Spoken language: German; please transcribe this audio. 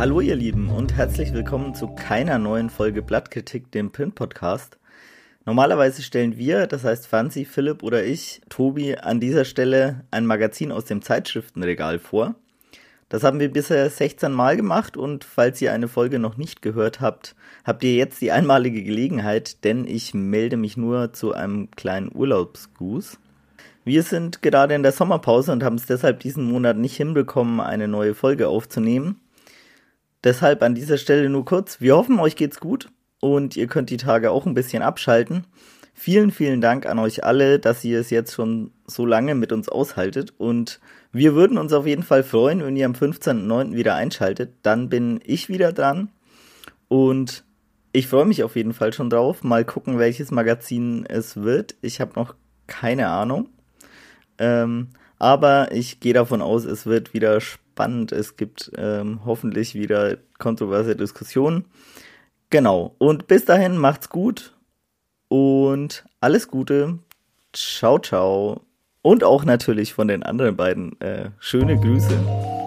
Hallo ihr Lieben und herzlich willkommen zu keiner neuen Folge Blattkritik, dem Print-Podcast. Normalerweise stellen wir, das heißt Franzi, Philipp oder ich, Tobi, an dieser Stelle ein Magazin aus dem Zeitschriftenregal vor. Das haben wir bisher 16 Mal gemacht und falls ihr eine Folge noch nicht gehört habt, habt ihr jetzt die einmalige Gelegenheit, denn ich melde mich nur zu einem kleinen Urlaubsgruß. Wir sind gerade in der Sommerpause und haben es deshalb diesen Monat nicht hinbekommen, eine neue Folge aufzunehmen. Deshalb an dieser Stelle nur kurz. Wir hoffen, euch geht's gut und ihr könnt die Tage auch ein bisschen abschalten. Vielen, vielen Dank an euch alle, dass ihr es jetzt schon so lange mit uns aushaltet und wir würden uns auf jeden Fall freuen, wenn ihr am 15.09. wieder einschaltet. Dann bin ich wieder dran und ich freue mich auf jeden Fall schon drauf. Mal gucken, welches Magazin es wird. Ich habe noch keine Ahnung. Ähm, aber ich gehe davon aus, es wird wieder spannend. Es gibt ähm, hoffentlich wieder kontroverse Diskussionen. Genau. Und bis dahin macht's gut und alles Gute. Ciao, ciao. Und auch natürlich von den anderen beiden äh, schöne Grüße.